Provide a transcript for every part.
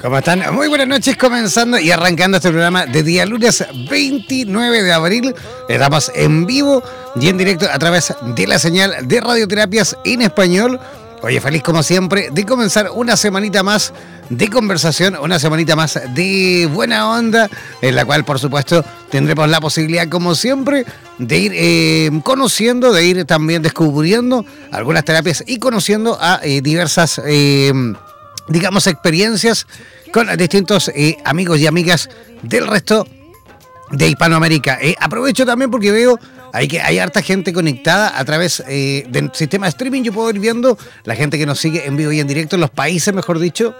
¿Cómo están? Muy buenas noches, comenzando y arrancando este programa de día lunes 29 de abril. Estamos en vivo y en directo a través de la señal de radioterapias en español. Oye, feliz como siempre de comenzar una semanita más de conversación, una semanita más de buena onda, en la cual por supuesto tendremos la posibilidad como siempre de ir eh, conociendo, de ir también descubriendo algunas terapias y conociendo a eh, diversas... Eh, digamos, experiencias con distintos eh, amigos y amigas del resto de Hispanoamérica. Eh, aprovecho también porque veo hay que hay harta gente conectada a través eh, del sistema de streaming. Yo puedo ir viendo la gente que nos sigue en vivo y en directo en los países, mejor dicho.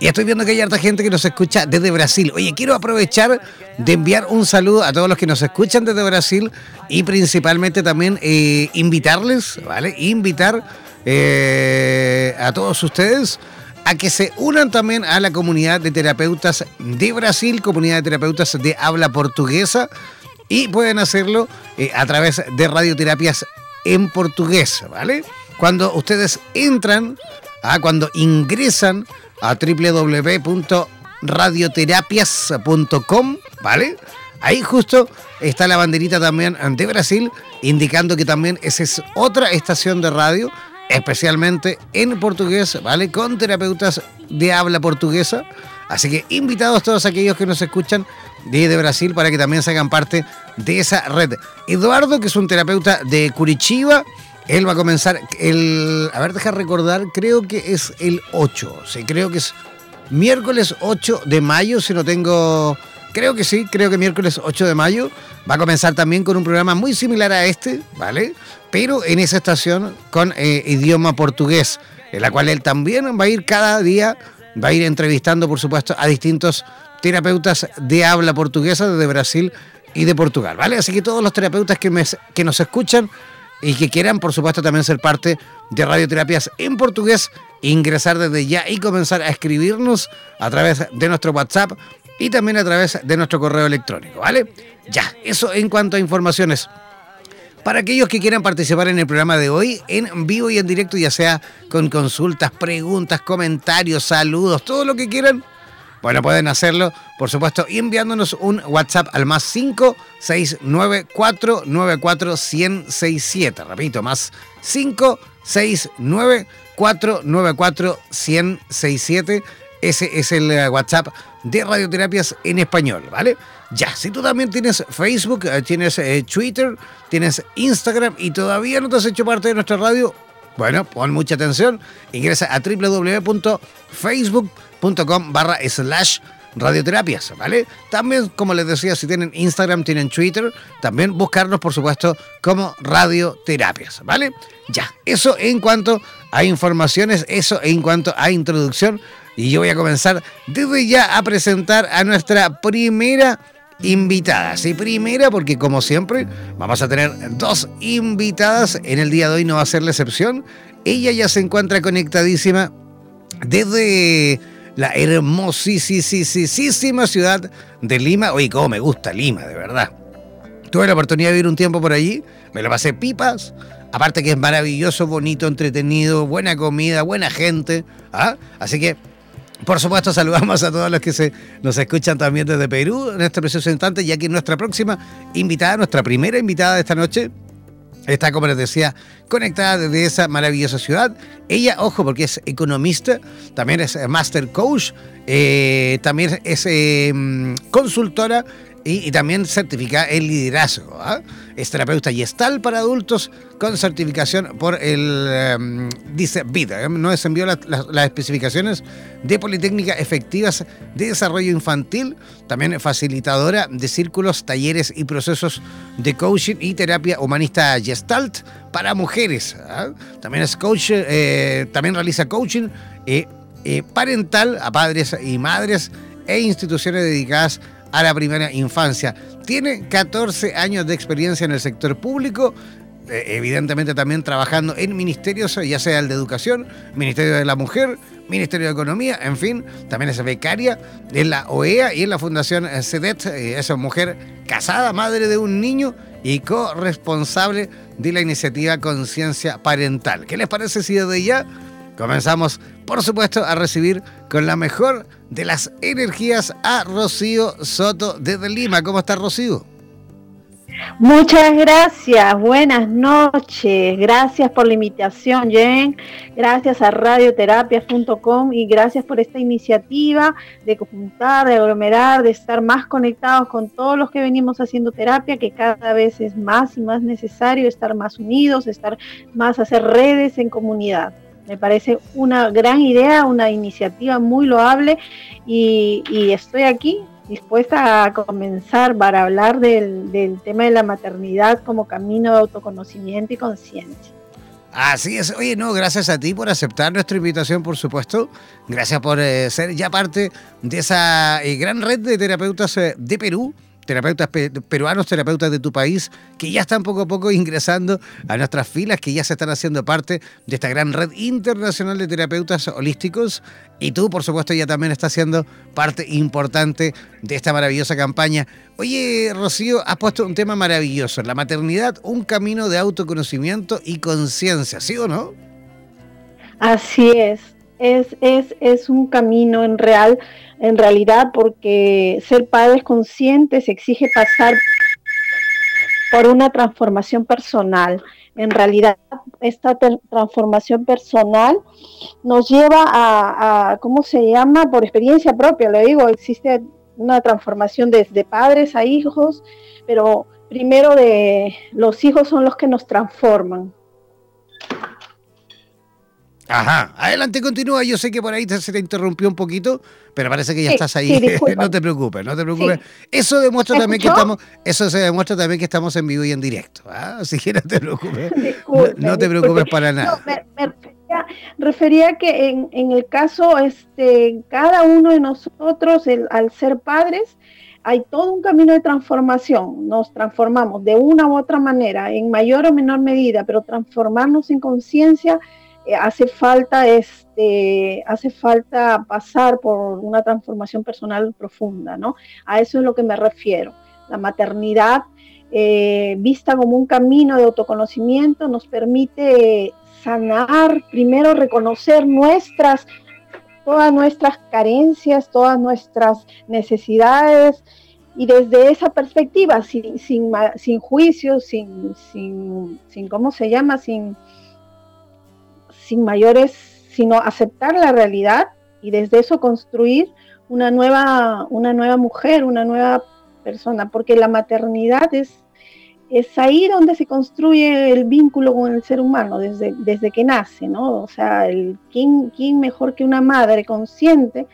Y estoy viendo que hay harta gente que nos escucha desde Brasil. Oye, quiero aprovechar de enviar un saludo a todos los que nos escuchan desde Brasil y principalmente también invitarles, ¿vale? Invitar a todos ustedes a que se unan también a la comunidad de terapeutas de Brasil, comunidad de terapeutas de habla portuguesa, y pueden hacerlo eh, a través de radioterapias en portugués, ¿vale? Cuando ustedes entran, ah, cuando ingresan a www.radioterapias.com, ¿vale? Ahí justo está la banderita también de Brasil, indicando que también esa es otra estación de radio especialmente en portugués, ¿vale? Con terapeutas de habla portuguesa. Así que invitados todos aquellos que nos escuchan desde Brasil para que también se hagan parte de esa red. Eduardo, que es un terapeuta de Curitiba, él va a comenzar el... A ver, deja recordar, creo que es el 8, sí, creo que es miércoles 8 de mayo, si no tengo... Creo que sí, creo que miércoles 8 de mayo va a comenzar también con un programa muy similar a este, ¿vale? Pero en esa estación con eh, idioma portugués, en la cual él también va a ir cada día, va a ir entrevistando, por supuesto, a distintos terapeutas de habla portuguesa desde Brasil y de Portugal, ¿vale? Así que todos los terapeutas que, que nos escuchan y que quieran, por supuesto, también ser parte de radioterapias en portugués, ingresar desde ya y comenzar a escribirnos a través de nuestro WhatsApp y también a través de nuestro correo electrónico, ¿vale? Ya, eso en cuanto a informaciones para aquellos que quieran participar en el programa de hoy, en vivo y en directo, ya sea con consultas, preguntas, comentarios, saludos, todo lo que quieran, Bueno, pueden hacerlo, por supuesto, enviándonos un WhatsApp al más 569494167. Repito, más 569494167. Ese es el WhatsApp de Radioterapias en español, ¿vale? Ya, si tú también tienes Facebook, eh, tienes eh, Twitter, tienes Instagram y todavía no te has hecho parte de nuestra radio, bueno, pon mucha atención, ingresa a www.facebook.com barra slash radioterapias, ¿vale? También, como les decía, si tienen Instagram, tienen Twitter, también buscarnos, por supuesto, como radioterapias, ¿vale? Ya, eso en cuanto a informaciones, eso en cuanto a introducción. Y yo voy a comenzar desde ya a presentar a nuestra primera invitada. Sí, primera porque como siempre vamos a tener dos invitadas. En el día de hoy no va a ser la excepción. Ella ya se encuentra conectadísima desde la hermosísima ciudad de Lima. Oye, cómo me gusta Lima, de verdad. Tuve la oportunidad de vivir un tiempo por allí, me lo pasé pipas. Aparte que es maravilloso, bonito, entretenido, buena comida, buena gente. ¿ah? Así que por supuesto, saludamos a todos los que se nos escuchan también desde Perú en este preciso instante, ya que nuestra próxima invitada, nuestra primera invitada de esta noche, está, como les decía, conectada desde esa maravillosa ciudad. Ella, ojo, porque es economista, también es master coach, eh, también es eh, consultora y, también certifica el liderazgo. ¿ah? Es terapeuta gestal para adultos con certificación por el, em, dice Vida. ¿eh? Nos envió las especificaciones de Politécnica Efectivas de Desarrollo Infantil, también facilitadora de círculos, talleres y procesos de coaching y terapia humanista gestalt para mujeres. ¿ah? También es coach, eh, también realiza coaching eh, parental a padres y madres e instituciones dedicadas a la primera infancia. Tiene 14 años de experiencia en el sector público, eh, evidentemente también trabajando en ministerios, ya sea el de Educación, Ministerio de la Mujer, Ministerio de Economía, en fin, también es becaria en la OEA y en la Fundación CEDET, eh, es mujer casada, madre de un niño y corresponsable de la iniciativa Conciencia Parental. ¿Qué les parece si desde ya comenzamos, por supuesto, a recibir con la mejor de las energías a Rocío Soto desde Lima. ¿Cómo está Rocío? Muchas gracias, buenas noches, gracias por la invitación, Jen, gracias a radioterapias.com y gracias por esta iniciativa de juntar, de aglomerar, de estar más conectados con todos los que venimos haciendo terapia, que cada vez es más y más necesario estar más unidos, estar más, hacer redes en comunidad. Me parece una gran idea, una iniciativa muy loable y, estoy aquí dispuesta a comenzar para hablar del, tema de la maternidad como camino de autoconocimiento y conciencia. Así es, oye, no, gracias a ti por aceptar nuestra invitación, por supuesto. Gracias por eh, ser ya parte de esa eh, gran red de terapeutas eh, de Perú terapeutas peruanos, terapeutas de tu país, que ya están poco a poco ingresando a nuestras filas, que ya se están haciendo parte de esta gran red internacional de terapeutas holísticos. Y tú, por supuesto, ya también estás siendo parte importante de esta maravillosa campaña. Oye, Rocío, has puesto un tema maravilloso, la maternidad, un camino de autoconocimiento y conciencia, ¿sí o no? Así es, es, es, es un camino en real en realidad porque ser padres conscientes exige pasar por una transformación personal. En realidad, esta transformación personal nos lleva a, ¿cómo se llama? Por experiencia propia, le digo, existe una transformación desde padres a hijos, pero primero de los hijos son los que nos transforman. Ajá, adelante, continúa. Yo sé que por ahí se te interrumpió un poquito, pero parece que ya estás ahí. no te preocupes, no te preocupes. Eso demuestra también que estamos, eso se demuestra también que estamos en vivo y en directo. ¿ah? Así que no te preocupes. no, te preocupes para nada. me, refería, que en, en, el caso, este, cada uno de nosotros, el, al ser padres, hay todo un camino de transformación. Nos transformamos de una u otra manera, en mayor o menor medida, pero transformarnos en conciencia hace falta este hace falta pasar por una transformación personal profunda no a eso es lo que me refiero la maternidad eh, vista como un camino de autoconocimiento nos permite sanar primero reconocer nuestras todas nuestras carencias, todas nuestras necesidades, y desde esa perspectiva, sin, sin, sin juicio, sin, sin, sin, ¿cómo se llama? Sin, sin mayores, sino aceptar la realidad y desde eso construir una nueva, una nueva mujer, una nueva persona, porque la maternidad es, es ahí donde se construye el vínculo con el ser humano, desde, desde que nace, ¿no? O sea, el, ¿quién, ¿quién mejor que una madre consciente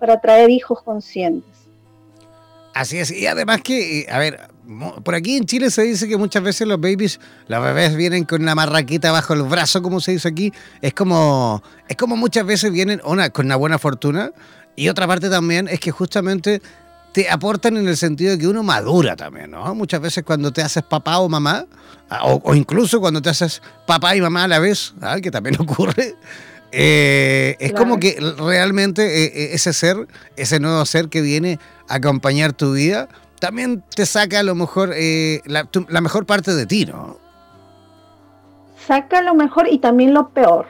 para traer hijos conscientes? Así es, y además que, eh, a ver, por aquí en Chile se dice que muchas veces los babies, los bebés vienen con una marraquita bajo el brazo, como se dice aquí. Es como, es como muchas veces vienen una, con una buena fortuna. Y otra parte también es que justamente te aportan en el sentido de que uno madura también, ¿no? Muchas veces cuando te haces papá o mamá, o, incluso cuando te haces papá y mamá a la vez, ¿ah? que también ocurre, eh, es como que realmente eh, ese ser, ese nuevo ser que viene a acompañar tu vida, también te saca a lo mejor eh, la, mejor parte de ti, ¿no? Saca lo mejor y también lo peor.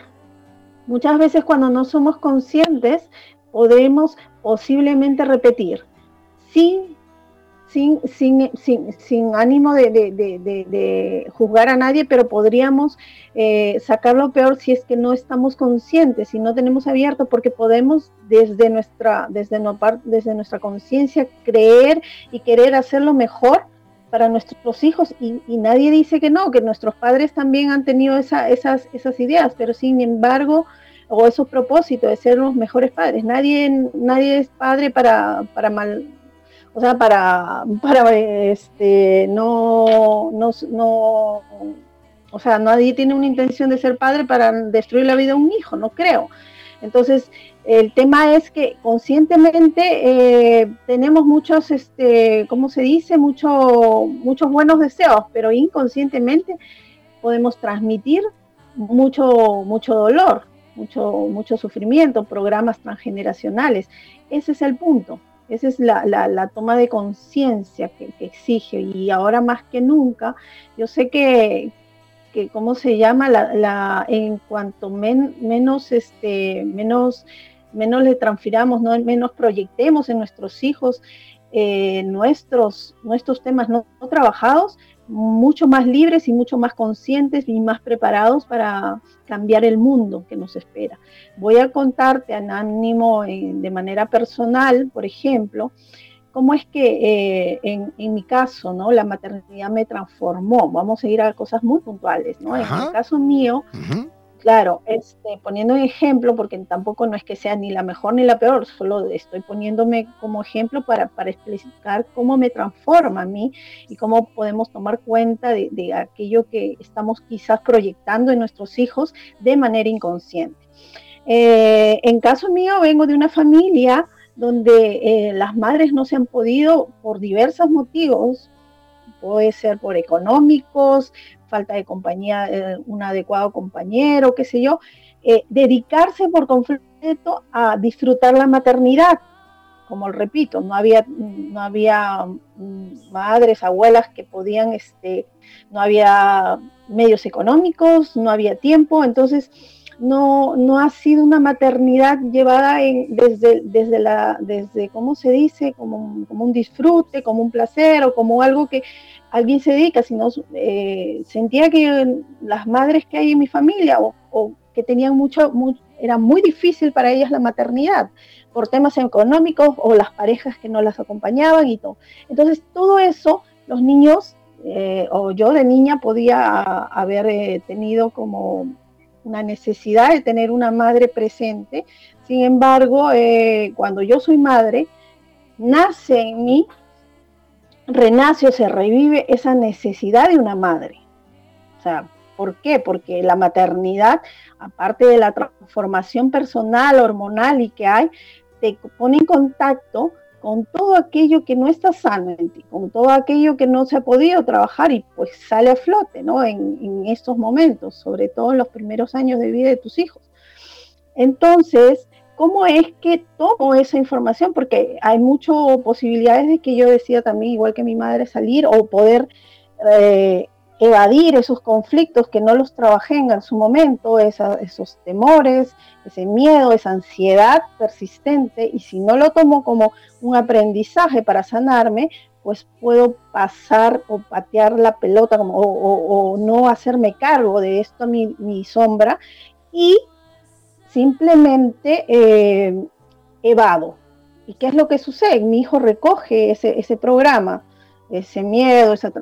Muchas veces cuando no somos conscientes podemos posiblemente repetir sin sin, sin, sin, sin ánimo de, de, de, juzgar a nadie, pero podríamos eh, sacar lo peor si es que no estamos conscientes, si no tenemos abierto, porque podemos desde nuestra, desde, no, desde nuestra conciencia creer y querer hacerlo mejor para nuestros hijos y, y, nadie dice que no, que nuestros padres también han tenido esa, esas, esas ideas, pero sin embargo, o esos propósitos de ser los mejores padres. Nadie, nadie es padre para, para mal, o sea, para, para este, no, no, no, o sea, nadie tiene una intención de ser padre para destruir la vida de un hijo, no creo. Entonces, el tema es que conscientemente eh, tenemos muchos, este, ¿cómo se dice? Mucho, muchos buenos deseos, pero inconscientemente podemos transmitir mucho, mucho dolor, mucho, mucho sufrimiento, programas transgeneracionales. Ese es el punto. Esa es la, toma de conciencia que, exige y ahora más que nunca, yo sé que, ¿cómo se llama? La, en cuanto menos, este, menos, menos le transfiramos, ¿no? menos proyectemos en nuestros hijos eh, nuestros, nuestros temas no trabajados, mucho más libres y mucho más conscientes y más preparados para cambiar el mundo que nos espera. Voy a contarte, Anónimo, de manera personal, por ejemplo, cómo es que eh, en, mi caso, ¿no? La maternidad me transformó. Vamos a ir a cosas muy puntuales, ¿no? En el caso mío, Claro, este, poniendo un ejemplo, porque tampoco no es que sea ni la mejor ni la peor, solo estoy poniéndome como ejemplo para, explicar cómo me transforma a mí y cómo podemos tomar cuenta de, aquello que estamos quizás proyectando en nuestros hijos de manera inconsciente. Eh, en caso mío, vengo de una familia donde eh, las madres no se han podido, por diversos motivos, puede ser por económicos, falta de compañía, eh, un adecuado compañero, qué sé yo, eh, dedicarse por completo a disfrutar la maternidad. Como repito, no había, no había mm, madres, abuelas que podían, este, no había medios económicos, no había tiempo, entonces no, no ha sido una maternidad llevada en, desde, desde, la, desde, ¿cómo se dice? Como, como un disfrute, como un placer o como algo que alguien se dedica, sino eh, sentía que las madres que hay en mi familia o, que tenían mucho, era muy difícil para ellas la maternidad por temas económicos o las parejas que no las acompañaban y todo. Entonces todo eso los niños eh, o yo de niña podía haber eh, tenido como una necesidad de tener una madre presente. Sin embargo, cuando yo soy madre, nace en mí renace o se revive esa necesidad de una madre. O sea, ¿por qué? Porque la maternidad, aparte de la transformación personal, hormonal y que hay, te pone en contacto con todo aquello que no está sano en ti, con todo aquello que no se ha podido trabajar y pues sale a flote, ¿no? En, en estos momentos, sobre todo en los primeros años de vida de tus hijos. Entonces, ¿Cómo es que tomo esa información? Porque hay muchas posibilidades de que yo decida también, igual que mi madre, salir o poder eh, evadir esos conflictos que no los trabajé en su momento, esos temores, ese miedo, esa ansiedad persistente, y si no lo tomo como un aprendizaje para sanarme, pues puedo pasar o patear la pelota o, no hacerme cargo de esto, mi, mi sombra, y simplemente eh, evado. ¿Y qué es lo que sucede? Mi hijo recoge ese, ese programa, ese miedo, esa,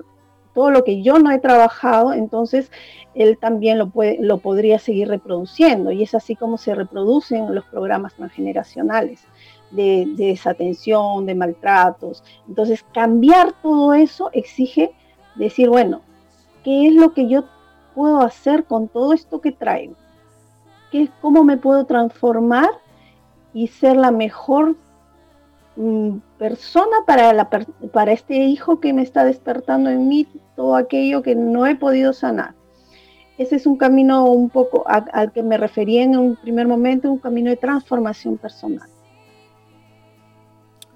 todo lo que yo no he trabajado, entonces él también lo, puede, lo podría seguir reproduciendo. Y es así como se reproducen los programas transgeneracionales de, desatención, de maltratos. Entonces, cambiar todo eso exige decir, bueno, ¿qué es lo que yo puedo hacer con todo esto que traigo? ¿Qué, ¿Cómo me puedo transformar y ser la mejor Mm, persona para, la, para este hijo que me está despertando en mí todo aquello que no he podido sanar. Ese es un camino un poco al que me refería en un primer momento, un camino de transformación personal.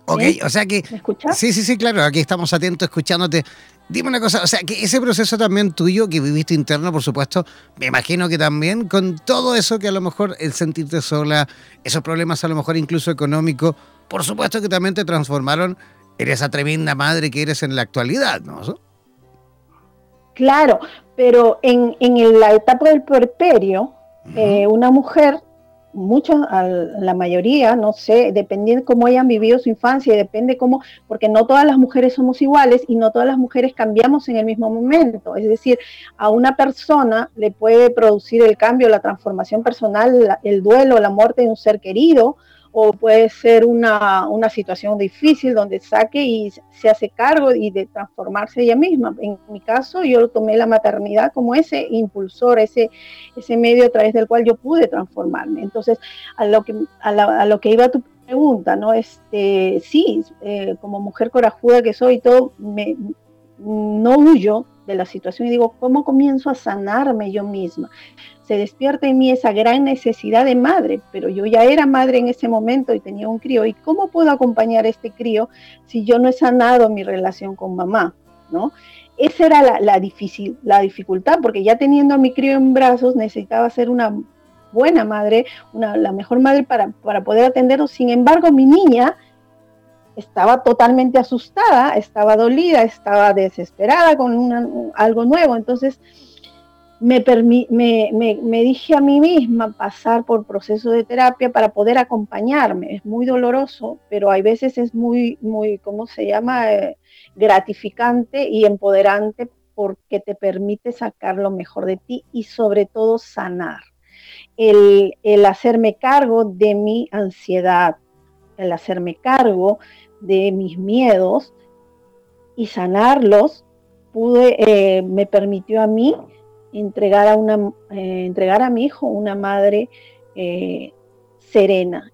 Ok, o sea que... ¿Me escuchas? Sí, sí, sí, claro, aquí estamos atentos escuchándote. Dime una cosa, o sea, que ese proceso también tuyo que viviste interno, por supuesto, me imagino que también con todo eso que a lo mejor el sentirte sola, esos problemas a lo mejor incluso económicos, por supuesto que también te transformaron en esa tremenda madre que eres en la actualidad, ¿no? Claro, pero en, la etapa del puerperio, eh, una mujer, muchos, la mayoría, no sé, dependiendo cómo hayan vivido su infancia, depende cómo, porque no todas las mujeres somos iguales y no todas las mujeres cambiamos en el mismo momento. Es decir, a una persona le puede producir el cambio, la transformación personal, el duelo, la muerte de un ser querido, o puede ser una, situación difícil donde saque y se hace cargo y de transformarse ella misma. En mi caso, yo tomé la maternidad como ese impulsor, ese, ese medio a través del cual yo pude transformarme. Entonces, a lo que, a, lo que iba tu pregunta, ¿no? Este, sí, eh, como mujer corajuda que soy, todo, me, no huyo de la situación y digo, ¿cómo comienzo a sanarme yo misma? Se despierta en mí esa gran necesidad de madre, pero yo ya era madre en ese momento y tenía un crío. ¿Y cómo puedo acompañar a este crío si yo no he sanado mi relación con mamá? ¿no? Esa era la, la, difícil, la dificultad, porque ya teniendo a mi crío en brazos necesitaba ser una buena madre, una, la mejor madre para, para poder atenderlo. Sin embargo, mi niña estaba totalmente asustada, estaba dolida, estaba desesperada con algo nuevo. Entonces me, me, dije a mí misma pasar por proceso de terapia para poder acompañarme. Es muy doloroso, pero hay veces es muy, muy, ¿cómo se llama? Eh, gratificante y empoderante porque te permite sacar lo mejor de ti y sobre todo sanar. El, el hacerme cargo de mi ansiedad, el hacerme cargo de mis miedos y sanarlos, pude, eh, me permitió a mí entregar a, una, eh, entregar a mi hijo una madre eh, serena,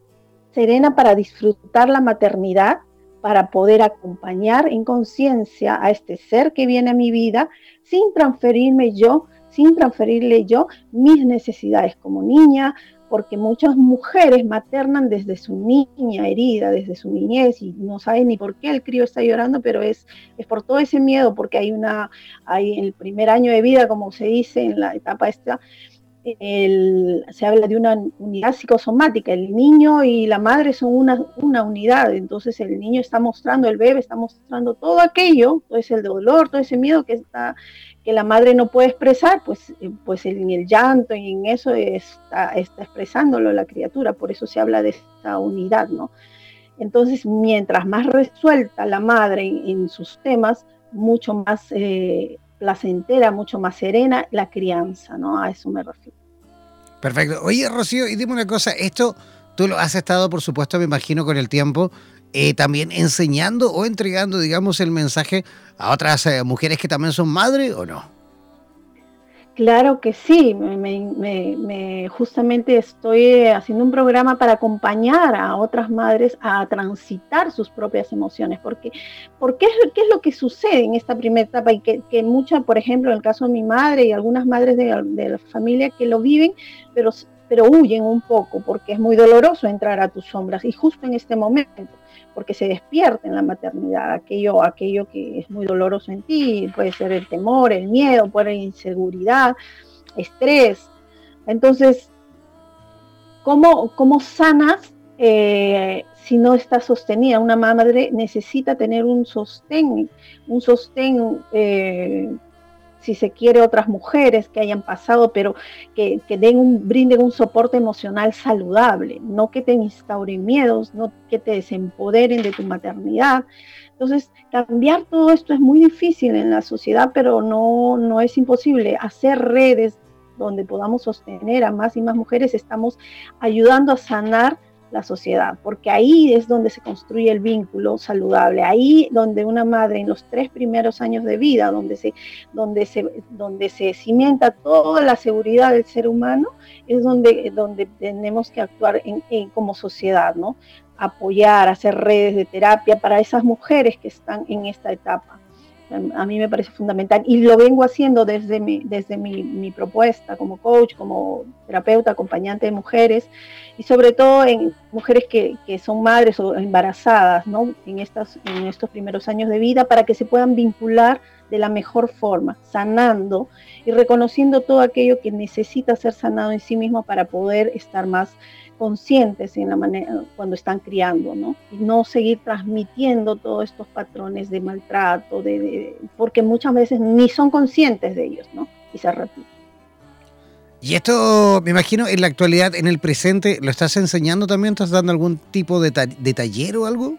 serena para disfrutar la maternidad, para poder acompañar en conciencia a este ser que viene a mi vida sin transferirme yo, sin transferirle yo mis necesidades como niña, porque muchas mujeres maternan desde su niña herida, desde su niñez y no saben ni por qué el crío está llorando, pero es, es por todo ese miedo, porque hay una, hay el primer año de vida, como se dice en la etapa esta, se habla de una unidad psicosomática, el niño y la madre son una, una unidad, entonces el niño está mostrando, el bebé está mostrando todo aquello, todo ese dolor, todo ese miedo que está que la madre no puede expresar, pues, eh, pues en el llanto y en eso está, está expresándolo la criatura, por eso se habla de esta unidad, ¿no? Entonces, mientras más resuelta la madre en, sus temas, mucho más eh, placentera, mucho más serena la crianza, ¿no? A eso me refiero. Perfecto. Oye, Rocío, y dime una cosa, esto tú lo has estado, por supuesto, me imagino, con el tiempo, eh, también enseñando o entregando, digamos, el mensaje a otras eh, mujeres que también son madres o no? Claro que sí, me, justamente estoy haciendo un programa para acompañar a otras madres a transitar sus propias emociones, porque, porque ¿qué es lo que sucede en esta primera etapa? Y que, muchas, por ejemplo, en el caso de mi madre y algunas madres de, de la familia que lo viven, pero pero huyen un poco porque es muy doloroso entrar a tus sombras y justo en este momento, porque se despierta en la maternidad aquello, aquello que es muy doloroso en ti, puede ser el temor, el miedo, puede ser inseguridad, estrés. Entonces, ¿cómo, cómo sanas eh, si no está sostenida? Una madre necesita tener un sostén, un sostén eh, si se quiere, otras mujeres que hayan pasado, pero que, den un, brinden un soporte emocional saludable, no que te instauren miedos, no que te desempoderen de tu maternidad. Entonces, cambiar todo esto es muy difícil en la sociedad, pero no, no es imposible. Hacer redes donde podamos sostener a más y más mujeres, estamos ayudando a sanar la sociedad, porque ahí es donde se construye el vínculo saludable, ahí donde una madre en los tres primeros años de vida, donde se, donde se, donde se cimienta toda la seguridad del ser humano, es donde, donde tenemos que actuar en, como sociedad, ¿no? Apoyar, hacer redes de terapia para esas mujeres que están en esta etapa a mí me parece fundamental y lo vengo haciendo desde mi, desde mi, propuesta como coach, como terapeuta, acompañante de mujeres y sobre todo en mujeres que, son madres o embarazadas ¿no? en, estas, en estos primeros años de vida para que se puedan vincular de la mejor forma, sanando y reconociendo todo aquello que necesita ser sanado en sí mismo para poder estar más conscientes en la manera cuando están criando, ¿no? Y no seguir transmitiendo todos estos patrones de maltrato, de, porque muchas veces ni son conscientes de ellos, ¿no? Y se. Y esto, me imagino, en la actualidad, en el presente, ¿lo estás enseñando también? ¿Estás dando algún tipo de, de taller o algo?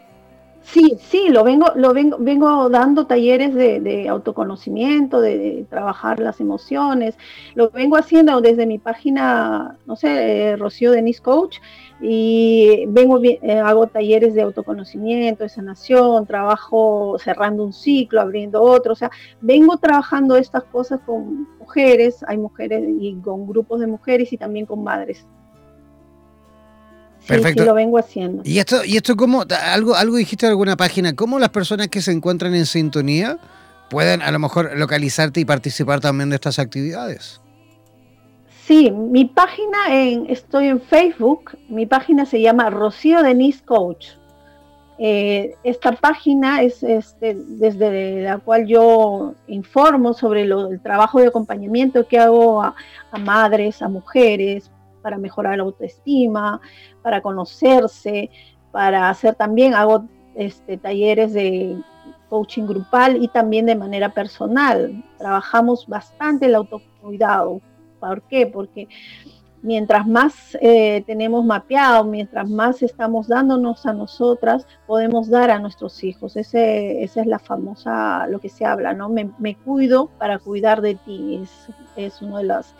Sí, sí, lo vengo, lo vengo, vengo dando talleres de, autoconocimiento, de, trabajar las emociones. Lo vengo haciendo desde mi página, no sé, eh, Rocío Denis Coach, y vengo, eh, hago talleres de autoconocimiento, de sanación, trabajo cerrando un ciclo, abriendo otro. O sea, vengo trabajando estas cosas con mujeres, hay mujeres y con grupos de mujeres y también con madres. Perfecto. lo vengo haciendo. ¿Y esto, y esto cómo, algo, algo dijiste en alguna página, cómo las personas que se encuentran en sintonía pueden a lo mejor localizarte y participar también de estas actividades? Sí, mi página, en, estoy en Facebook, mi página se llama Rocío Denise Coach. Eh, esta página es este, desde la cual yo informo sobre el trabajo de acompañamiento que hago a madres, a mujeres, para mejorar la autoestima, para conocerse, para hacer también, hago este, talleres de coaching grupal y también de manera personal. Trabajamos bastante el autocuidado. ¿Por qué? Porque mientras más eh, tenemos mapeado, mientras más estamos dándonos a nosotras, podemos dar a nuestros hijos. Ese, esa es la famosa, lo que se habla, ¿no? Me, cuido para cuidar de ti. Es, es uno de las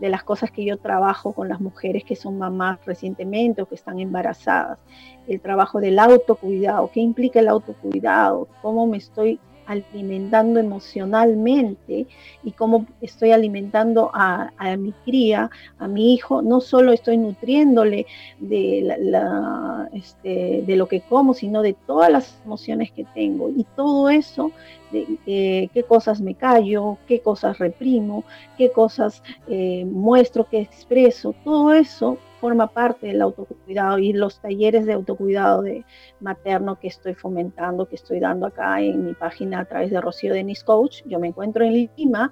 de las cosas que yo trabajo con las mujeres que son mamás recientemente o que están embarazadas. El trabajo del autocuidado, qué implica el autocuidado, cómo me estoy alimentando emocionalmente y cómo estoy alimentando a, mi cría, a mi hijo, no solo estoy nutriéndole de, la, este, de lo que como, sino de todas las emociones que tengo. Y todo eso, de, eh, qué cosas me callo, qué cosas reprimo, qué cosas eh, muestro, qué expreso, todo eso forma parte del autocuidado y los talleres de autocuidado de materno que estoy fomentando, que estoy dando acá en mi página a través de Rocío Denis Coach. Yo me encuentro en Lima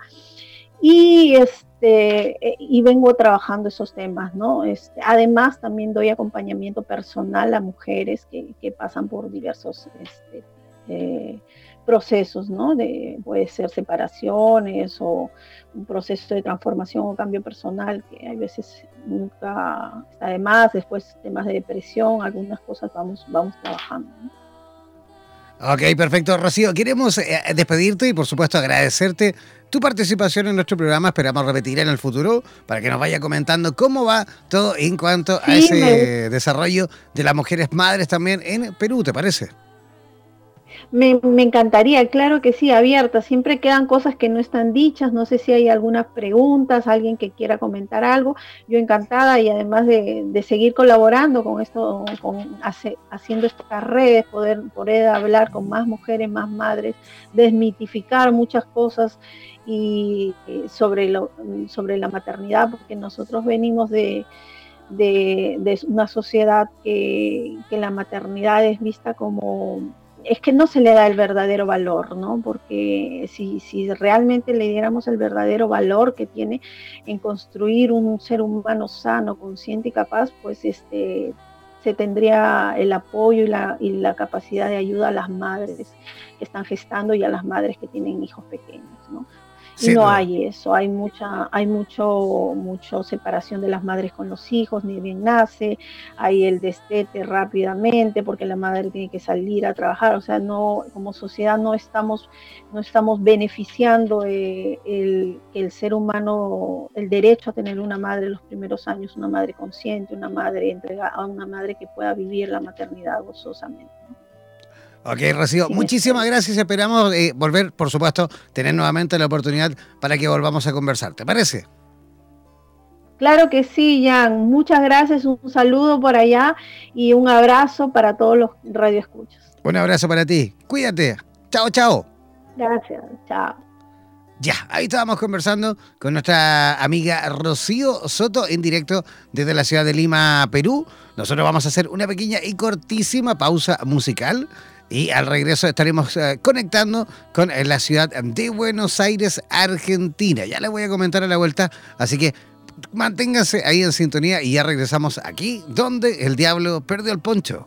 y este y vengo trabajando esos temas, ¿no? Este, además también doy acompañamiento personal a mujeres que, que pasan por diversos este, eh, procesos, ¿no? De, puede ser separaciones o un proceso de transformación o cambio personal que a veces nunca está de más, después temas de depresión, algunas cosas vamos, vamos trabajando. Ok, perfecto. Rocío, queremos eh, despedirte y por supuesto agradecerte tu participación en nuestro programa. Esperamos repetir en el futuro para que nos vaya comentando cómo va todo en cuanto a ese desarrollo de las mujeres madres también en Perú, ¿te parece? Me, encantaría, claro que sí, abierta. Siempre quedan cosas que no están dichas. No sé si hay algunas preguntas, alguien que quiera comentar algo. Yo encantada y además de, seguir colaborando con esto, con haciendo estas redes, poder, hablar con más mujeres, más madres, desmitificar muchas cosas y eh, sobre, sobre la maternidad, porque nosotros venimos de, de, una sociedad que, que la maternidad es vista como es que no se le da el verdadero valor, ¿no? Porque si, si, realmente le diéramos el verdadero valor que tiene en construir un ser humano sano, consciente y capaz, pues este se tendría el apoyo y la, y la capacidad de ayuda a las madres que están gestando y a las madres que tienen hijos pequeños, ¿no? no hay eso, hay mucha, hay mucho, mucho separación de las madres con los hijos, ni bien nace, hay el destete rápidamente porque la madre tiene que salir a trabajar, o sea, no, como sociedad no estamos, no estamos beneficiando eh, el, el ser humano, el derecho a tener una madre en los primeros años, una madre consciente, una madre entregada, una madre que pueda vivir la maternidad gozosamente. Ok, Rocío, muchísimas gracias. Esperamos eh, volver, por supuesto, tener nuevamente la oportunidad para que volvamos a conversar. ¿Te parece? Claro que sí, Jan. Muchas gracias, un saludo por allá y un abrazo para todos los radioescuchos. Un abrazo para ti. Cuídate. Chao, chao. Gracias, chao. Ya, ahí estábamos conversando con nuestra amiga Rocío Soto en directo desde la ciudad de Lima, Perú. Nosotros vamos a hacer una pequeña y cortísima pausa musical y al regreso estaremos eh, conectando con eh, la ciudad de Buenos Aires, Argentina. Ya les voy a comentar a la vuelta, así que manténganse ahí en sintonía y ya regresamos aquí donde el diablo perdió el poncho.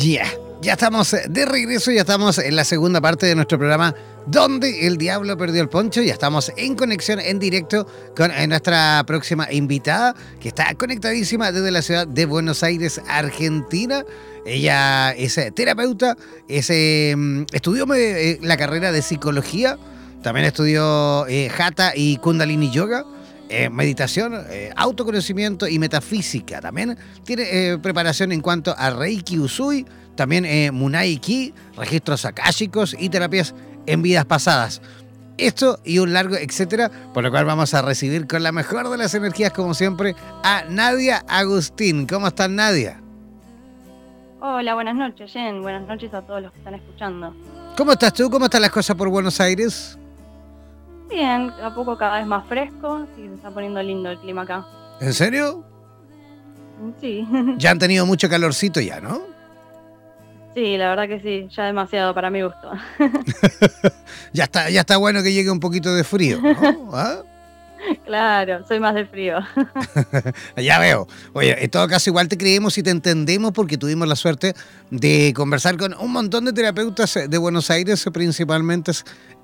Ya, ya estamos de regreso, ya estamos en la segunda parte de nuestro programa donde el diablo perdió el poncho. Ya estamos en conexión en directo con eh, nuestra próxima invitada, que está conectadísima desde la ciudad de Buenos Aires, Argentina. Ella es eh, terapeuta, es, em, estudió eh, la carrera de psicología, también estudió Hatha y Kundalini Yoga. Meditación, autoconocimiento y metafísica. También tiene preparación en cuanto a Reiki Usui, también eh, Munai Ki, registros akáshicos y terapias en vidas pasadas. Esto y un largo etcétera, por lo cual vamos a recibir con la mejor de las energías, como siempre, a Nadia Agustín. ¿Cómo estás, Nadia? Hola, buenas noches, Jen. Buenas noches a todos los que están escuchando. ¿Cómo estás tú? ¿Cómo están las cosas por Buenos Aires? Bien, a poco cada vez más fresco, sí, se está poniendo lindo el clima acá. ¿En serio? Sí. Ya han tenido mucho calorcito ya, ¿no? Sí, la verdad que sí, ya demasiado para mi gusto. ya está, ya está bueno que llegue un poquito de frío, ¿no? ¿Ah? Claro, soy más de frío. ya veo. Oye, en todo caso igual te creemos y te entendemos porque tuvimos la suerte de conversar con un montón de terapeutas de Buenos Aires, principalmente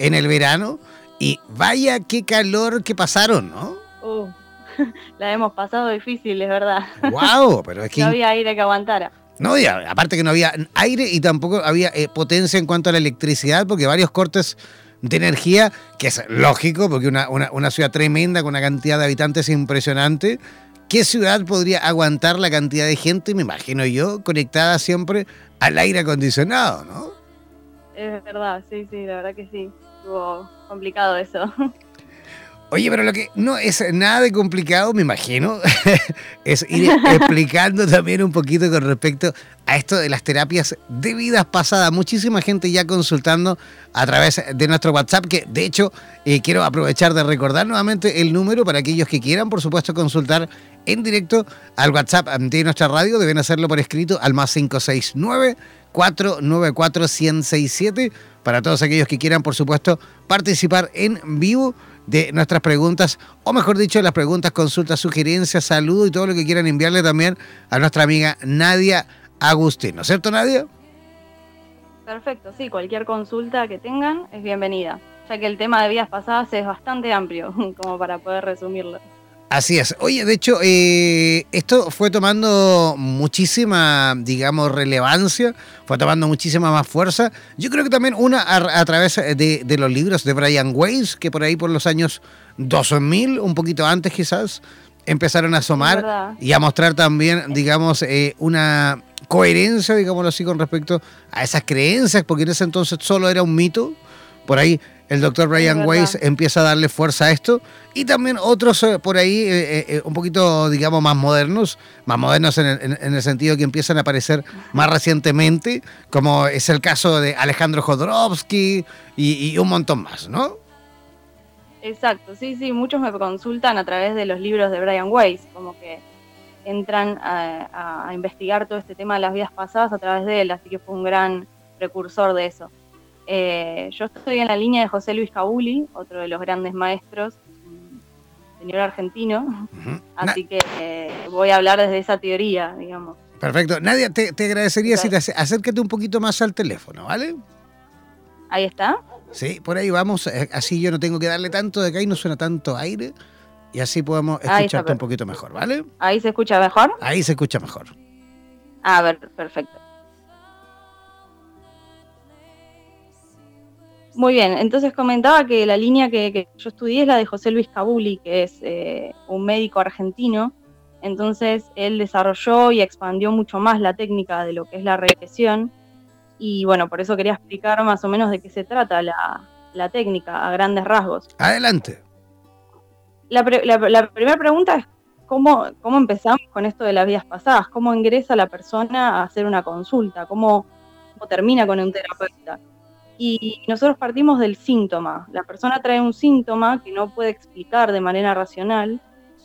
en el verano. Y vaya qué calor que pasaron, ¿no? Uh, la hemos pasado difícil, es verdad. Wow, pero es que... No había aire que aguantara. No, aparte que no había aire y tampoco había eh, potencia en cuanto a la electricidad, porque varios cortes de energía, que es lógico, porque una, una, ciudad tremenda con una cantidad de habitantes impresionante. ¿Qué ciudad podría aguantar la cantidad de gente, me imagino yo, conectada siempre al aire acondicionado, no? Es verdad, sí, sí, la verdad que sí. Estuvo complicado eso. Oye, pero lo que no es nada de complicado, me imagino, es ir explicando también un poquito con respecto a esto de las terapias de vidas pasadas. Muchísima gente ya consultando a través de nuestro WhatsApp, que de hecho eh, quiero aprovechar de recordar nuevamente el número para aquellos que quieran, por supuesto, consultar en directo al WhatsApp de nuestra radio. Deben hacerlo por escrito al más 569 494 1067 para todos aquellos que quieran, por supuesto, participar en vivo de nuestras preguntas, o mejor dicho, las preguntas, consultas, sugerencias, saludos y todo lo que quieran enviarle también a nuestra amiga Nadia Agustín. ¿No es cierto, Nadia? Perfecto, sí, cualquier consulta que tengan es bienvenida, ya que el tema de vidas pasadas es bastante amplio, como para poder resumirlo. Así es. Oye, de hecho, eh, esto fue tomando muchísima, digamos, relevancia, fue tomando muchísima más fuerza. Yo creo que también una a, través de, los libros de Brian Weiss, que por ahí por los años 2000, un poquito antes quizás, empezaron a asomar y a mostrar también, digamos, eh, una coherencia, digámoslo así, con respecto a esas creencias, porque en ese entonces solo era un mito. Por ahí el doctor Brian Weiss empieza a darle fuerza a esto y también otros eh, por ahí eh, eh, un poquito, digamos, más modernos, más modernos en el, sentido que empiezan a aparecer más recientemente, como es el caso de Alejandro Jodorowsky y, un montón más, ¿no? Exacto, sí, sí, muchos me consultan a través de los libros de Brian Weiss, como que entran a investigar todo este tema de las vidas pasadas a través de él, así que fue un gran precursor de eso. Eh, yo estoy en la línea de José Luis Cabuli, otro de los grandes maestros, señor argentino, así que eh, voy a hablar desde esa teoría, digamos. Perfecto. Nadia, te, agradecería si te acércate un poquito más al teléfono, ¿vale? Ahí está. Sí, por ahí vamos, eh, así yo no tengo que darle tanto de acá y no suena tanto aire y así podemos escucharte un poquito mejor, ¿vale? Ahí se escucha mejor. Ahí se escucha mejor. A ver, perfecto. Muy bien, entonces comentaba que la línea que, yo estudié es la de José Luis Cabuli, que es eh, un médico argentino. Entonces él desarrolló y expandió mucho más la técnica de lo que es la regresión. Y bueno, por eso quería explicar más o menos de qué se trata la, técnica a grandes rasgos. Adelante. La, primera pregunta es ¿cómo, cómo empezamos con esto de las vidas pasadas, cómo ingresa la persona a hacer una consulta, cómo, cómo termina con un terapeuta. Y nosotros partimos del síntoma. La persona trae un síntoma que no puede explicar de manera racional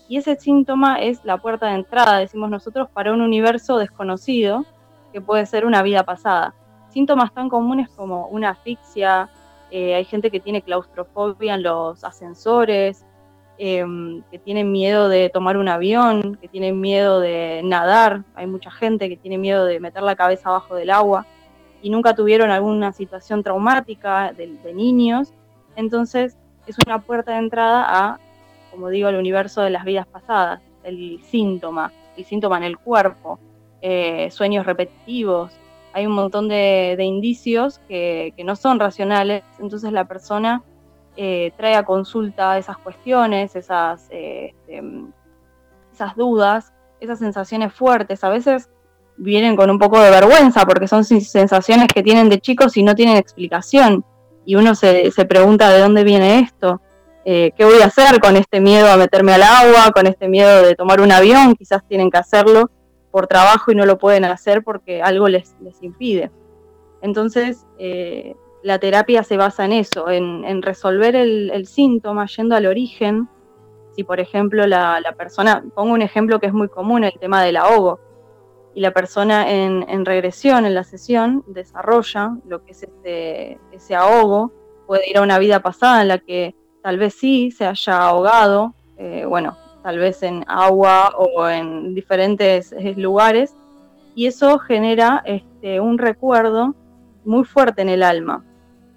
y ese síntoma es la puerta de entrada, decimos nosotros, para un universo desconocido que puede ser una vida pasada. Síntomas tan comunes como una asfixia, eh, hay gente que tiene claustrofobia en los ascensores, em, que tiene miedo de tomar un avión, que tiene miedo de nadar, hay mucha gente que tiene miedo de meter la cabeza abajo del agua y nunca tuvieron alguna situación traumática de, niños. Entonces es una puerta de entrada a, como digo, el universo de las vidas pasadas, el síntoma, el síntoma en el cuerpo, eh, sueños repetitivos. Hay un montón de, indicios que, no son racionales, entonces la persona eh, trae a consulta esas cuestiones, esas, eh, este, esas dudas, esas sensaciones fuertes. A veces vienen con un poco de vergüenza porque son sensaciones que tienen de chicos y no tienen explicación. Y uno se, pregunta de dónde viene esto, eh, qué voy a hacer con este miedo a meterme al agua, con este miedo de tomar un avión, quizás tienen que hacerlo por trabajo y no lo pueden hacer porque algo les, les impide. Entonces, eh, la terapia se basa en eso, en, resolver el, síntoma, yendo al origen. Si, por ejemplo, la, la persona, pongo un ejemplo que es muy común, el tema del ahogo y la persona en, regresión, en la sesión, desarrolla lo que es este, ese ahogo, puede ir a una vida pasada en la que tal vez sí se haya ahogado, eh, bueno, tal vez en agua o en diferentes eh, lugares, y eso genera este, un recuerdo muy fuerte en el alma.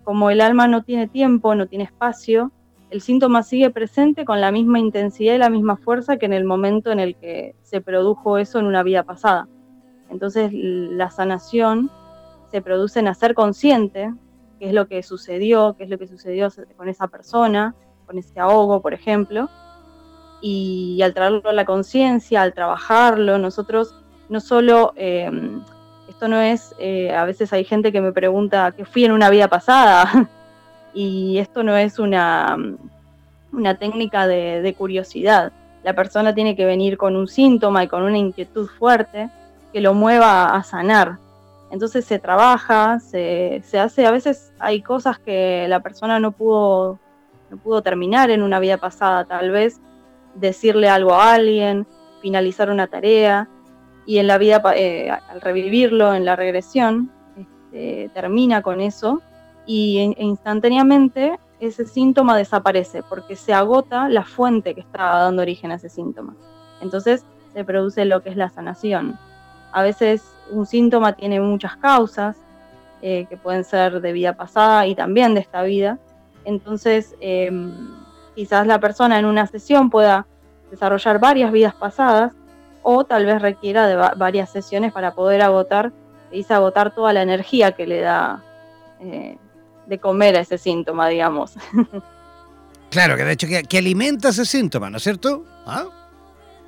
Como el alma no tiene tiempo, no tiene espacio, el síntoma sigue presente con la misma intensidad y la misma fuerza que en el momento en el que se produjo eso en una vida pasada. Entonces la sanación se produce en hacer consciente qué es lo que sucedió, qué es lo que sucedió con esa persona, con ese ahogo, por ejemplo, y al traerlo a la conciencia, al trabajarlo, nosotros no solo, em, esto no es, eh, a veces hay gente que me pregunta que fui en una vida pasada, y esto no es una, una técnica de, curiosidad. La persona tiene que venir con un síntoma y con una inquietud fuerte que lo mueva a sanar. Entonces se trabaja, se, se, hace, a veces hay cosas que la persona no pudo, no pudo terminar en una vida pasada, tal vez decirle algo a alguien, finalizar una tarea, y en la vida, eh, al revivirlo, en la regresión, este, termina con eso y e instantáneamente ese síntoma desaparece porque se agota la fuente que está dando origen a ese síntoma. Entonces se produce lo que es la sanación. A veces un síntoma tiene muchas causas eh, que pueden ser de vida pasada y también de esta vida. Entonces em, quizás la persona en una sesión pueda desarrollar varias vidas pasadas o tal vez requiera de varias sesiones para poder agotar, y agotar toda la energía que le da eh, de comer a ese síntoma, digamos. Claro, que de hecho que, alimenta ese síntoma, ¿no es cierto? ¿Ah?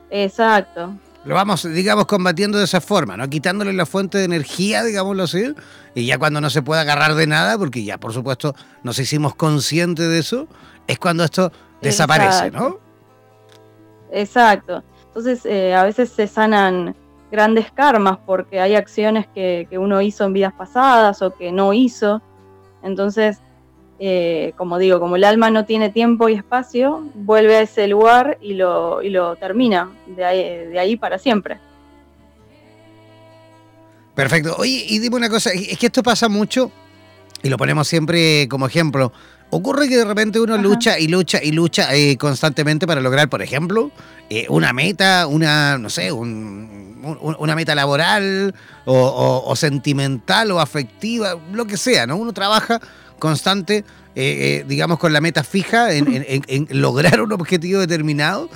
Exacto. Lo vamos, digamos, combatiendo de esa forma, ¿no? Quitándole la fuente de energía, digámoslo así, y ya cuando no se puede agarrar de nada, porque ya, por supuesto, nos hicimos conscientes de eso, es cuando esto desaparece, ¿no? Exacto. Entonces, eh, a veces se sanan grandes karmas porque hay acciones que, que uno hizo en vidas pasadas o que no hizo entonces, eh, como digo, como el alma no tiene tiempo y espacio, vuelve a ese lugar y lo, y lo termina de ahí, para siempre. Perfecto. Oye, y dime una cosa, es que esto pasa mucho, y lo ponemos siempre como ejemplo. Ocurre que de repente uno lucha y lucha y lucha eh, constantemente para lograr, por ejemplo, eh, una meta, una, no sé, una meta laboral o, sentimental o afectiva, lo que sea, ¿no? Uno trabaja constante, eh, digamos, con la meta fija en, lograr un objetivo determinado,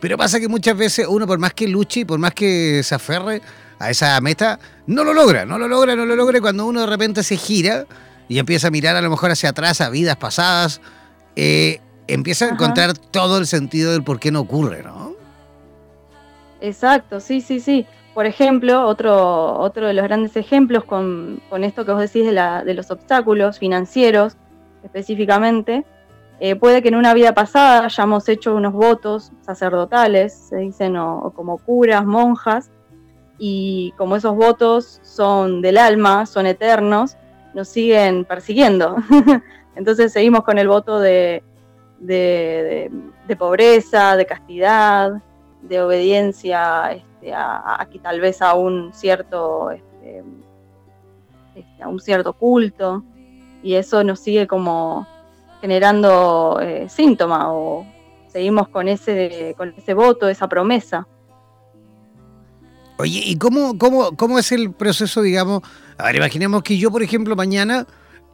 pero pasa que muchas veces uno, por más que luche y por más que se aferre a esa meta, no lo logra, no lo logra, no lo logra, cuando uno de repente se gira y empieza a mirar a lo mejor hacia atrás, a vidas pasadas, eh, empieza a encontrar todo el sentido del por qué no ocurre, ¿no? Exacto, sí, sí, sí. Por ejemplo, otro, otro de los grandes ejemplos con, esto que vos decís de, la, de los obstáculos financieros específicamente, eh, puede que en una vida pasada hayamos hecho unos votos sacerdotales, se dicen, o como curas, monjas, y como esos votos son del alma, son eternos, nos siguen persiguiendo. Entonces seguimos con el voto de, de, pobreza, de castidad, de obediencia este, a, tal vez a un cierto este, este, a un cierto culto y eso nos sigue como generando eh, síntomas o seguimos con ese con ese voto, esa promesa. Oye, ¿y cómo, cómo, cómo es el proceso, digamos? A ver, imaginemos que yo, por ejemplo, mañana,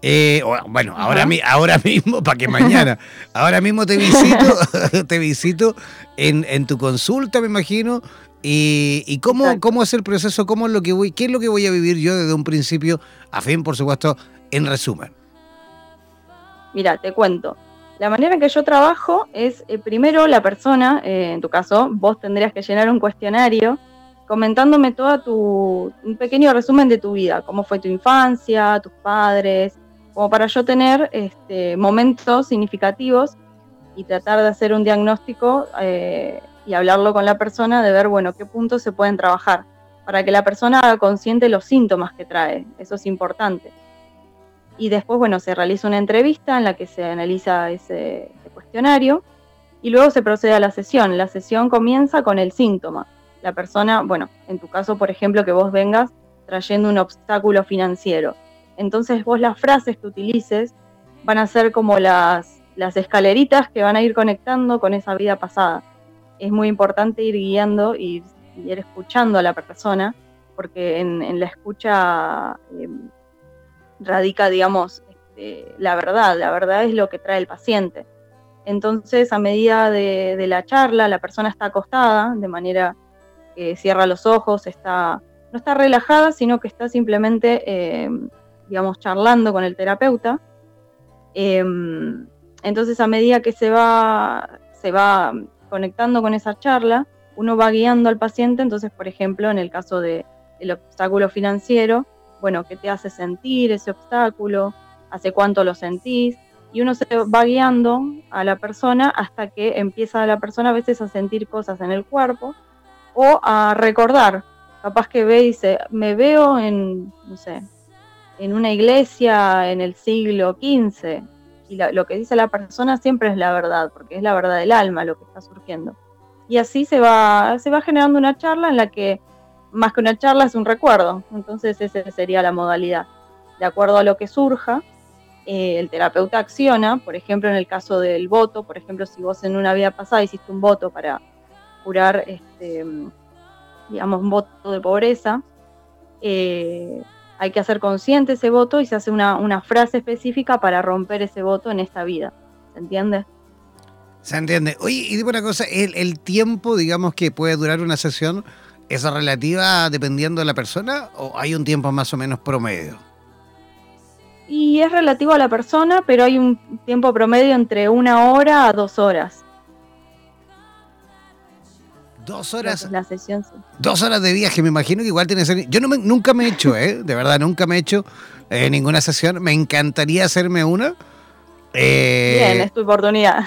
eh, bueno, ahora, ahora mismo, para que mañana, ahora mismo te visito, te visito en, en, tu consulta, me imagino, y, y cómo, cómo es el proceso, cómo es lo que voy, qué es lo que voy a vivir yo desde un principio a fin, por supuesto, en resumen. Mira, te cuento. La manera en que yo trabajo es, eh, primero, la persona, eh, en tu caso, vos tendrías que llenar un cuestionario comentándome todo tu, un pequeño resumen de tu vida, cómo fue tu infancia, tus padres, como para yo tener este, momentos significativos y tratar de hacer un diagnóstico eh, y hablarlo con la persona, de ver, bueno, qué puntos se pueden trabajar, para que la persona haga consciente los síntomas que trae, eso es importante. Y después, bueno, se realiza una entrevista en la que se analiza ese cuestionario y luego se procede a la sesión. La sesión comienza con el síntoma la persona, bueno, en tu caso, por ejemplo, que vos vengas trayendo un obstáculo financiero. Entonces vos las frases que utilices van a ser como las, las escaleritas que van a ir conectando con esa vida pasada. Es muy importante ir guiando y, ir escuchando a la persona, porque en, la escucha em, radica, digamos, este, la verdad. La verdad es lo que trae el paciente. Entonces, a medida de, la charla, la persona está acostada de manera que cierra los ojos, está, no está relajada, sino que está simplemente, eh, digamos, charlando con el terapeuta. Em, entonces, a medida que se va, se va conectando con esa charla, uno va guiando al paciente. Entonces, por ejemplo, en el caso del obstáculo financiero, bueno, ¿qué te hace sentir ese obstáculo? ¿Hace cuánto lo sentís? y uno se va guiando a la persona hasta que empieza la persona a veces a sentir cosas en el cuerpo o a recordar. Capaz que ve y dice, me veo en, no sé, en una iglesia en el siglo XV. Y lo que dice la persona siempre es la verdad, porque es la verdad del alma lo que está surgiendo. Y así se va, se va generando una charla en la que más que una charla es un recuerdo. Entonces esa sería la modalidad. De acuerdo a lo que surja, eh, el terapeuta acciona, por ejemplo, en el caso del voto, por ejemplo, si vos en una vida pasada hiciste un voto para curar, este, digamos, un voto de pobreza, eh, hay que hacer consciente ese voto y se hace una, frase específica para romper ese voto en esta vida. ¿Se entiende? Se entiende. Oye, y dime una cosa, ¿el, el tiempo, digamos, que puede durar una sesión, es relativa dependiendo de la persona o hay un tiempo más o menos promedio? Y es relativo a la persona, pero hay un tiempo promedio entre una hora a dos horas. Dos horas. La sesión, Dos horas de viaje, me imagino que igual tiene que ser. Yo no nunca me he hecho, ¿eh? De verdad, nunca me he hecho eh, ninguna sesión. Me encantaría hacerme una. Eh, Bien, es tu oportunidad.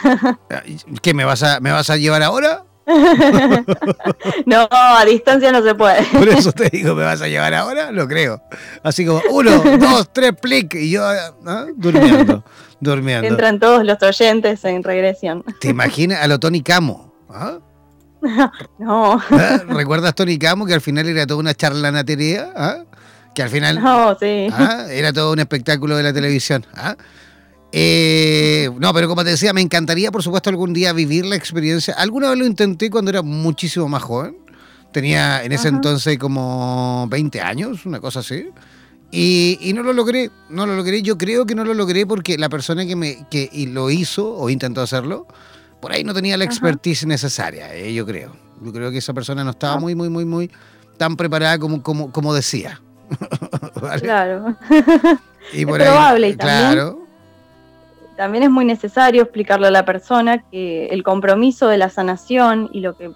¿Qué me vas a, me vas a llevar ahora? no, a distancia no se puede. Por eso te digo, ¿me vas a llevar ahora? Lo creo. Así como uno, dos, tres, plic, y yo durmiendo, durmiendo. Entran todos los oyentes en regresión. ¿Te imaginas a lo Tony Camo? ¿Ah? No. ¿Ah? ¿Recuerdas Tony Camo que al final era toda una charlanatería? ¿Ah? Que al final no, sí. era todo un espectáculo de la televisión. Eh, no, pero como te decía, me encantaría, por supuesto, algún día vivir la experiencia. Alguna vez lo intenté cuando era muchísimo más joven. Tenía en ese entonces como 20 años, una cosa así. Y, no lo logré, no lo logré. Yo creo que no lo logré porque la persona que, me, que lo hizo o intentó hacerlo, por ahí no tenía la expertise necesaria, eh, yo creo. Yo creo que esa persona no estaba ah. muy, muy, muy, muy tan preparada como, como, como decía. Claro. es probable y también, claro también es muy necesario explicarle a la persona que el compromiso de la sanación y lo que,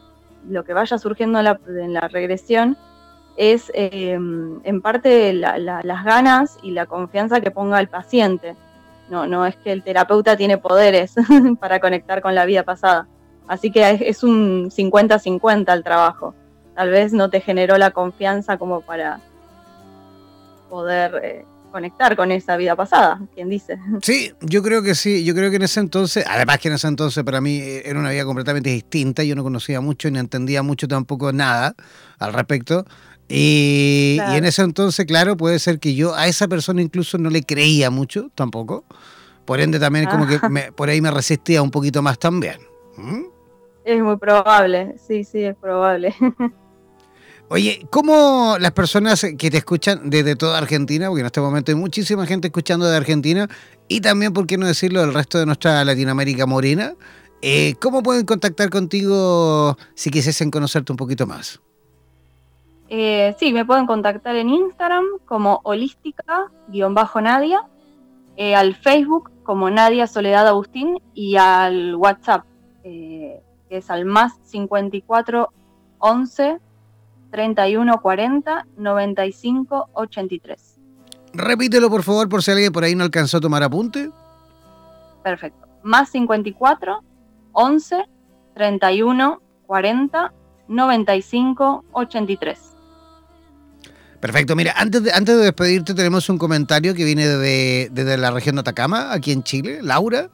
lo que vaya surgiendo en la, regresión es em, en parte las ganas y la confianza que ponga el paciente. No, no es que el terapeuta tiene poderes para conectar con la vida pasada. Así que es, un 50-50 el trabajo. Tal vez no te generó la confianza como para poder eh, conectar con esa vida pasada, quien dice. Sí, yo creo que sí, yo creo que en ese entonces, además que en ese entonces para mí era una vida completamente distinta, yo no conocía mucho y no entendía mucho tampoco nada al respecto. Y, en ese entonces, claro, puede ser que yo a esa persona incluso no le creía mucho tampoco. Por ende, también como que ah. por ahí me resistía un poquito más también. ¿Mm? Es muy probable, sí, sí, es probable. Oye, ¿cómo las personas que te escuchan desde toda Argentina, porque en este momento hay muchísima gente escuchando de Argentina, y también, por qué no decirlo, del resto de nuestra Latinoamérica morena, eh, ¿cómo pueden contactar contigo si quisiesen conocerte un poquito más? Eh, sí, me pueden contactar en Instagram como holística-nadia, eh, al Facebook como Nadia Soledad Agustín y al WhatsApp, que es al más 54 11 31 40 95 83. Repítelo por favor por si alguien por ahí no alcanzó a tomar apunte. Perfecto. Más 54 11 31 40 95 83. Perfecto, mira, antes de, antes de despedirte tenemos un comentario que viene desde, desde la región de Atacama, aquí en Chile, Laura,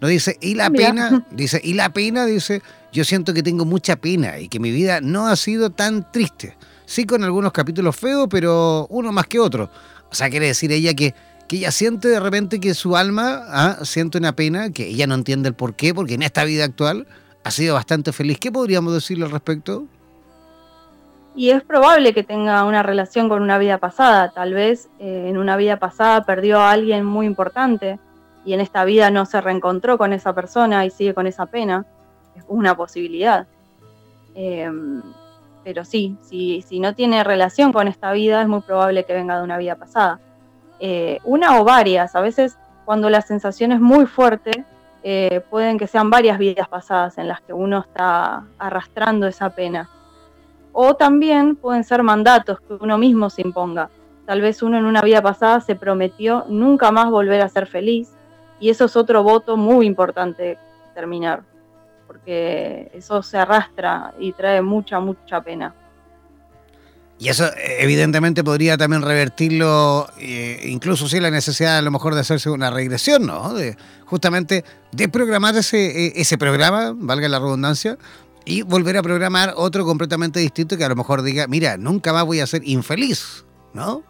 nos dice, y la pena, dice, y la pena, dice, yo siento que tengo mucha pena y que mi vida no ha sido tan triste. Sí con algunos capítulos feos, pero uno más que otro. O sea, quiere decir ella que, que ella siente de repente que su alma ah, siente una pena, que ella no entiende el por qué, porque en esta vida actual ha sido bastante feliz. ¿Qué podríamos decirle al respecto? Y es probable que tenga una relación con una vida pasada. Tal vez eh, en una vida pasada perdió a alguien muy importante y en esta vida no se reencontró con esa persona y sigue con esa pena es una posibilidad. Em, pero sí, si, no tiene relación con esta vida, es muy probable que venga de una vida pasada. Eh, una o varias, a veces cuando la sensación es muy fuerte, eh, pueden que sean varias vidas pasadas en las que uno está arrastrando esa pena. O también pueden ser mandatos que uno mismo se imponga. Tal vez uno en una vida pasada se prometió nunca más volver a ser feliz Y eso es otro voto muy importante terminar, porque eso se arrastra y trae mucha, mucha pena. Y eso evidentemente podría también revertirlo, eh, incluso si la necesidad a lo mejor de hacerse una regresión, ¿no? De, justamente de programar ese, e, ese programa, valga la redundancia, y volver a programar otro completamente distinto que a lo mejor diga, mira, nunca más voy a ser infeliz, ¿no?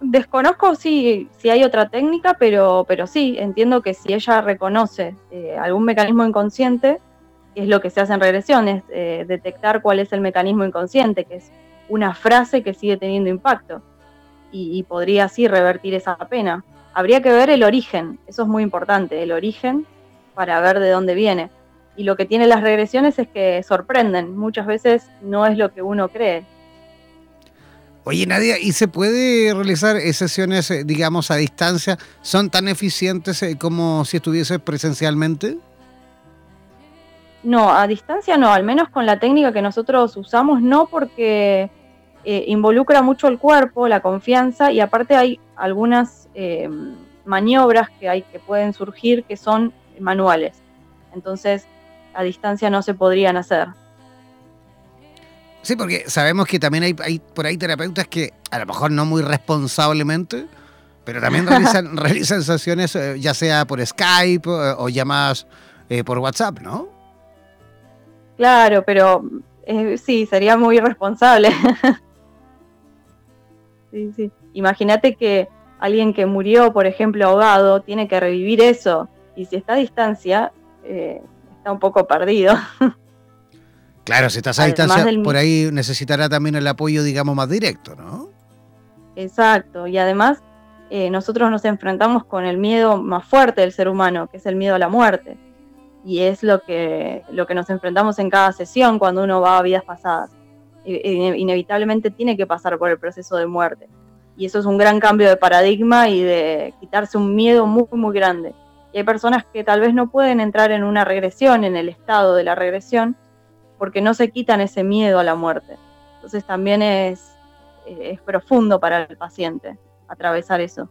Desconozco si, si hay otra técnica, pero, pero sí, entiendo que si ella reconoce eh, algún mecanismo inconsciente, es lo que se hace en regresiones, eh, detectar cuál es el mecanismo inconsciente, que es una frase que sigue teniendo impacto y, podría así revertir esa pena. Habría que ver el origen, eso es muy importante, el origen para ver de dónde viene. Y lo que tienen las regresiones es que sorprenden, muchas veces no es lo que uno cree. Oye, Nadia, ¿y se puede realizar sesiones, eh, digamos, a distancia? ¿Son tan eficientes eh, como si estuviese presencialmente? No, a distancia no, al menos con la técnica que nosotros usamos no porque eh, involucra mucho el cuerpo, la confianza y aparte hay algunas eh, maniobras que, hay, que pueden surgir que son manuales. Entonces, a distancia no se podrían hacer. Sí, porque sabemos que también hay, hay por ahí terapeutas que a lo mejor no muy responsablemente, pero también realizan, realizan sesiones eh, ya sea por Skype o llamadas por WhatsApp, ¿no? Claro, pero eh, sí, sería muy irresponsable. sí, sí. Imagínate que alguien que murió, por ejemplo, ahogado, tiene que revivir eso. Y si está a distancia, eh, está un poco perdido. claro, si estás a distancia, por ahí necesitará también el apoyo, digamos, más directo, ¿no? Exacto. Y además, eh, nosotros nos enfrentamos con el miedo más fuerte del ser humano, que es el miedo a la muerte y es lo que, lo que nos enfrentamos en cada sesión cuando uno va a vidas pasadas. Inevitablemente tiene que pasar por el proceso de muerte. Y eso es un gran cambio de paradigma y de quitarse un miedo muy, muy grande. Hay personas que tal vez no pueden entrar en una regresión, en el estado de la regresión, porque no se quitan ese miedo a la muerte. Entonces también es, es profundo para el paciente atravesar eso.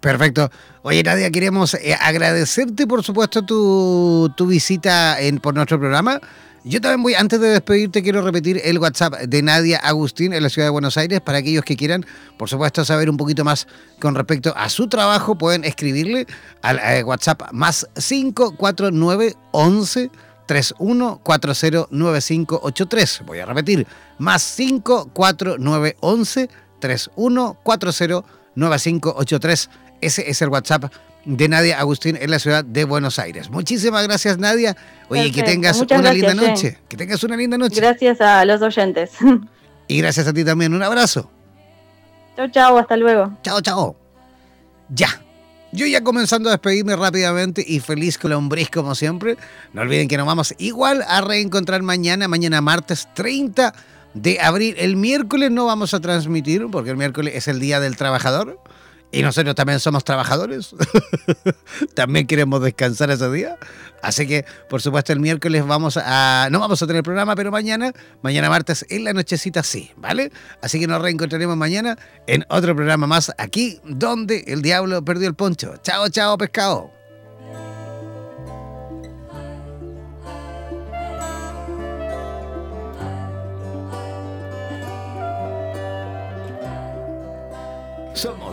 Perfecto. Oye, Nadia, queremos eh, agradecerte, por supuesto, tu, visita en, por nuestro programa. Yo también voy, antes de despedirte, quiero repetir el WhatsApp de Nadia Agustín en la ciudad de Buenos Aires. Para aquellos que quieran, por supuesto, saber un poquito más con respecto a su trabajo, pueden escribirle al eh, WhatsApp más 549 11 31409583. Voy a repetir, más 54911 31409583 ese es el WhatsApp de Nadia Agustín en la ciudad de Buenos Aires. Muchísimas gracias, Nadia. Oye, que tengas una linda noche. Que tengas una linda noche. Gracias a los oyentes. Y gracias a ti también. Un abrazo. Chao, chao. Hasta luego. Chao, chao. Ya. Yo ya comenzando a despedirme rápidamente y feliz con hombre como siempre. No olviden que nos vamos igual a reencontrar mañana, mañana martes 30 de abril. El miércoles no vamos a transmitir porque el miércoles es el Día del Trabajador. Y nosotros también somos trabajadores. también queremos descansar ese día. Así que, por supuesto, el miércoles vamos a. No vamos a tener programa, pero mañana, mañana martes, en la nochecita sí, ¿vale? Así que nos reencontraremos mañana en otro programa más aquí, donde el diablo perdió el poncho. Chao, chao, pescado.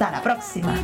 Hasta la próxima.